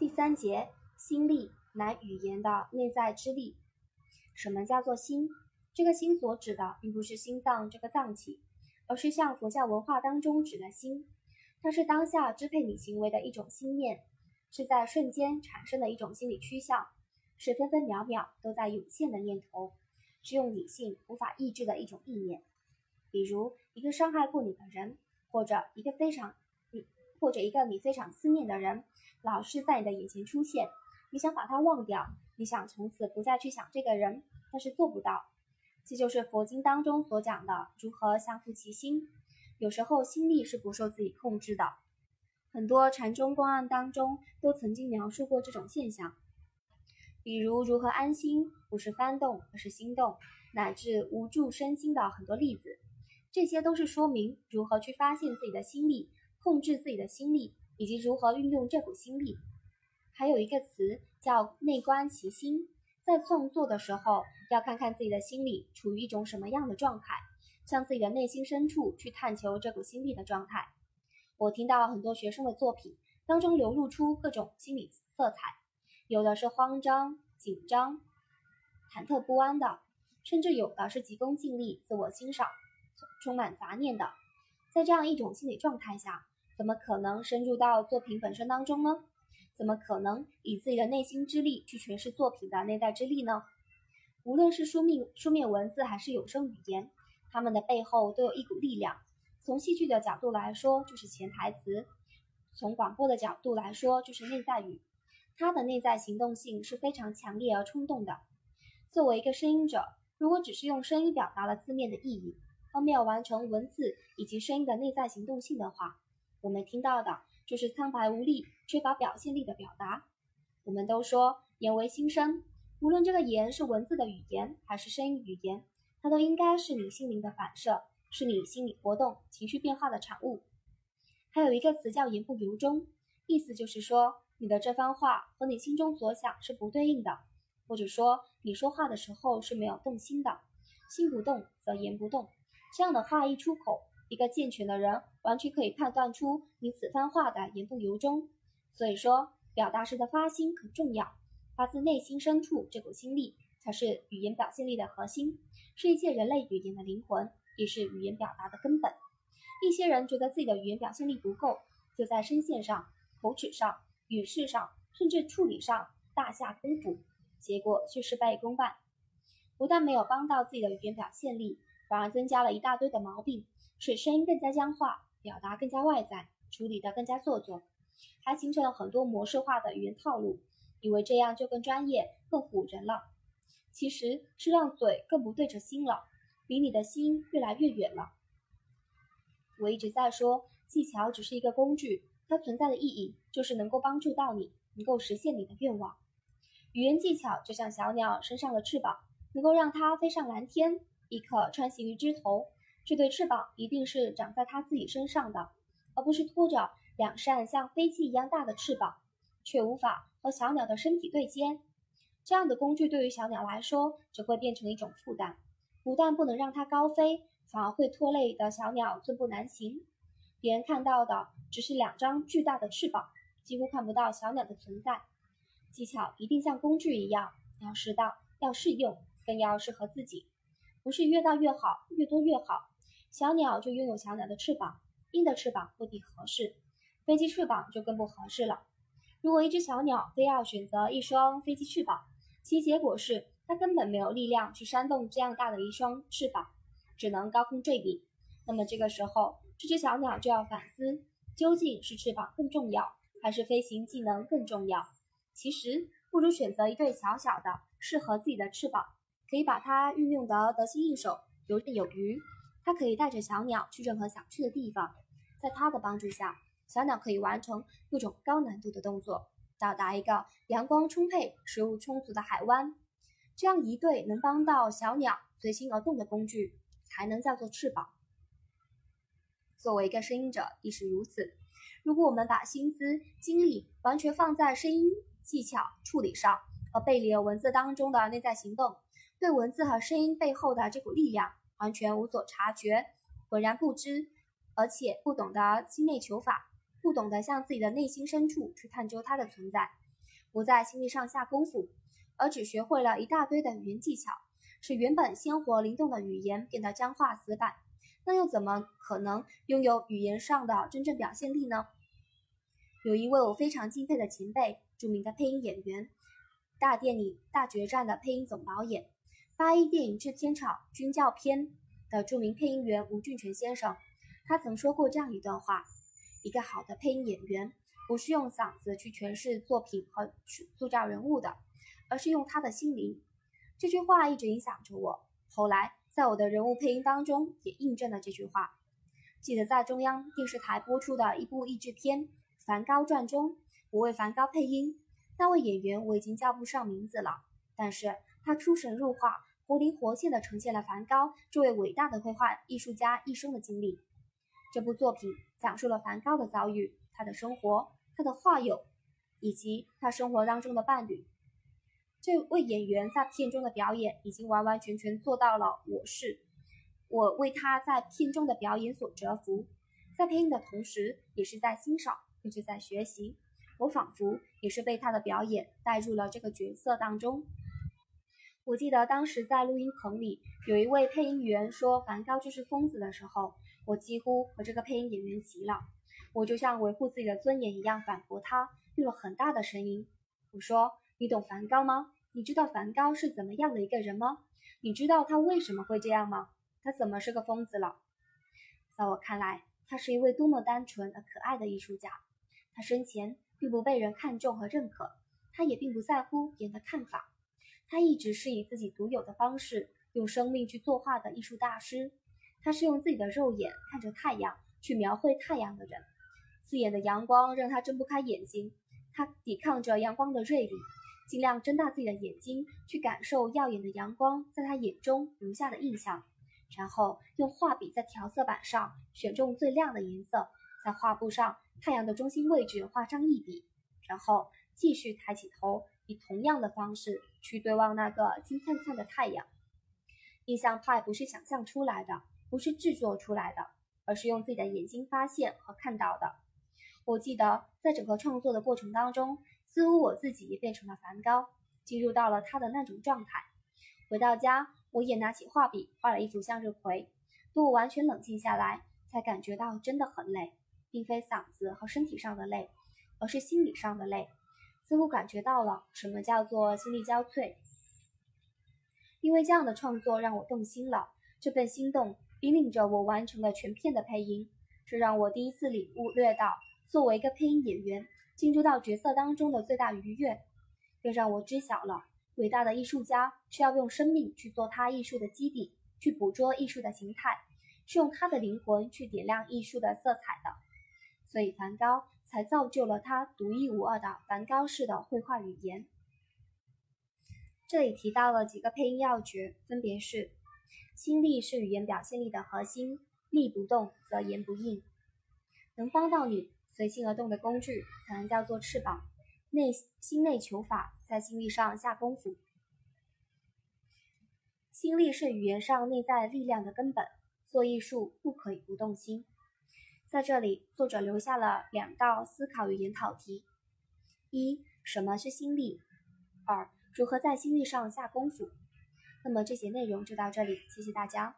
第三节，心力乃语言的内在之力。什么叫做心？这个心所指的并不是心脏这个脏器，而是像佛教文化当中指的心，它是当下支配你行为的一种心念，是在瞬间产生的一种心理趋向，是分分秒秒都在涌现的念头，是用理性无法抑制的一种意念。比如一个伤害过你的人，或者一个非常或者一个你非常思念的人，老是在你的眼前出现，你想把他忘掉，你想从此不再去想这个人，但是做不到。这就是佛经当中所讲的如何降服其心。有时候心力是不受自己控制的，很多禅宗公案当中都曾经描述过这种现象，比如如何安心，不是翻动，而是心动，乃至无助身心的很多例子。这些都是说明如何去发现自己的心力，控制自己的心力，以及如何运用这股心力。还有一个词叫内观其心，在创作的时候要看看自己的心理处于一种什么样的状态，向自己的内心深处去探求这股心力的状态。我听到很多学生的作品当中流露出各种心理色彩，有的是慌张、紧张、忐忑不安的，甚至有的是急功近利、自我欣赏。充满杂念的，在这样一种心理状态下，怎么可能深入到作品本身当中呢？怎么可能以自己的内心之力去诠释作品的内在之力呢？无论是书面书面文字还是有声语言，它们的背后都有一股力量。从戏剧的角度来说，就是潜台词；从广播的角度来说，就是内在语。它的内在行动性是非常强烈而冲动的。作为一个声音者，如果只是用声音表达了字面的意义，而没有完成文字以及声音的内在行动性的话，我们听到的就是苍白无力、缺乏表现力的表达。我们都说言为心声，无论这个言是文字的语言还是声音语言，它都应该是你心灵的反射，是你心理活动、情绪变化的产物。还有一个词叫言不由衷，意思就是说你的这番话和你心中所想是不对应的，或者说你说话的时候是没有动心的，心不动则言不动。这样的话一出口，一个健全的人完全可以判断出你此番话的言不由衷。所以说，表达时的发心很重要，发自内心深处这股心力才是语言表现力的核心，是一切人类语言的灵魂，也是语言表达的根本。一些人觉得自己的语言表现力不够，就在声线上、口齿上、语势上，甚至处理上大下功夫，结果却事倍功半，不但没有帮到自己的语言表现力。反而增加了一大堆的毛病，水声音更加僵化，表达更加外在，处理得更加做作，还形成了很多模式化的语言套路，以为这样就更专业、更唬人了。其实是让嘴更不对着心了，离你的心越来越远了。我一直在说，技巧只是一个工具，它存在的意义就是能够帮助到你，能够实现你的愿望。语言技巧就像小鸟身上的翅膀，能够让它飞上蓝天。亦可穿行于枝头，这对翅膀一定是长在它自己身上的，而不是拖着两扇像飞机一样大的翅膀，却无法和小鸟的身体对接。这样的工具对于小鸟来说，只会变成一种负担，不但不能让它高飞，反而会拖累的小鸟寸步难行。别人看到的只是两张巨大的翅膀，几乎看不到小鸟的存在。技巧一定像工具一样，要适当，要适用，更要适合自己。不是越大越好，越多越好。小鸟就拥有小鸟的翅膀，鹰的翅膀未必合适，飞机翅膀就更不合适了。如果一只小鸟非要选择一双飞机翅膀，其结果是它根本没有力量去扇动这样大的一双翅膀，只能高空坠地。那么这个时候，这只小鸟就要反思，究竟是翅膀更重要，还是飞行技能更重要？其实，不如选择一对小小的、适合自己的翅膀。可以把它运用得得心应手，游刃有余。它可以带着小鸟去任何想去的地方，在它的帮助下，小鸟可以完成各种高难度的动作，到达一个阳光充沛、食物充足的海湾。这样一对能帮到小鸟随心而动的工具，才能叫做翅膀。作为一个声音者，亦是如此。如果我们把心思、精力完全放在声音技巧处理上，而背离了文字当中的内在行动，对文字和声音背后的这股力量完全无所察觉，浑然不知，而且不懂得心内求法，不懂得向自己的内心深处去探究它的存在，不在心理上下功夫，而只学会了一大堆的语言技巧，使原本鲜活灵动的语言变得僵化死板，那又怎么可能拥有语言上的真正表现力呢？有一位我非常敬佩的前辈，著名的配音演员，大电影《大决战》的配音总导演，八一电影制片厂《军教片》的著名配音员吴俊全先生，他曾说过这样一段话：一个好的配音演员，不是用嗓子去诠释作品和塑造人物的，而是用他的心灵。这句话一直影响着我，后来在我的人物配音当中也印证了这句话。记得在中央电视台播出的一部译制片。《梵高传》中，我为梵高配音，那位演员我已经叫不上名字了，但是他出神入化，活灵活现地呈现了梵高这位伟大的绘画艺术家一生的经历。这部作品讲述了梵高的遭遇、他的生活、他的画友，以及他生活当中的伴侣。这位演员在片中的表演已经完完全全做到了我是，我为他在片中的表演所折服，在配音的同时，也是在欣赏。也是在学习，我仿佛也是被他的表演带入了这个角色当中。我记得当时在录音棚里，有一位配音员说梵高就是疯子的时候，我几乎和这个配音演员急了。我就像维护自己的尊严一样反驳他，用了很大的声音。我说：“你懂梵高吗？你知道梵高是怎么样的一个人吗？你知道他为什么会这样吗？他怎么是个疯子了？”在我看来，他是一位多么单纯而可爱的艺术家。他生前并不被人看重和认可，他也并不在乎别人的看法。他一直是以自己独有的方式用生命去作画的艺术大师。他是用自己的肉眼看着太阳去描绘太阳的人。刺眼的阳光让他睁不开眼睛，他抵抗着阳光的锐利，尽量睁大自己的眼睛去感受耀眼的阳光在他眼中留下的印象，然后用画笔在调色板上选中最亮的颜色，在画布上。太阳的中心位置画上一笔，然后继续抬起头，以同样的方式去对望那个金灿灿的太阳。印象派不是想象出来的，不是制作出来的，而是用自己的眼睛发现和看到的。我记得在整个创作的过程当中，似乎我自己也变成了梵高，进入到了他的那种状态。回到家，我也拿起画笔画了一组向日葵。等我完全冷静下来，才感觉到真的很累。并非嗓子和身体上的累，而是心理上的累。似乎感觉到了什么叫做心力交瘁。因为这样的创作让我动心了，这份心动引领着我完成了全片的配音。这让我第一次领悟略到，作为一个配音演员，进入到角色当中的最大愉悦，更让我知晓了伟大的艺术家是要用生命去做他艺术的基底，去捕捉艺术的形态，是用他的灵魂去点亮艺术的色彩的。所以，梵高才造就了他独一无二的梵高式的绘画语言。这里提到了几个配音要诀，分别是：心力是语言表现力的核心，力不动则言不应。能帮到你随心而动的工具，才能叫做翅膀。内心内求法，在心力上下功夫。心力是语言上内在力量的根本，做艺术不可以不动心。在这里，作者留下了两道思考与研讨题：一、什么是心力？二、如何在心力上下功夫？那么这节内容就到这里，谢谢大家。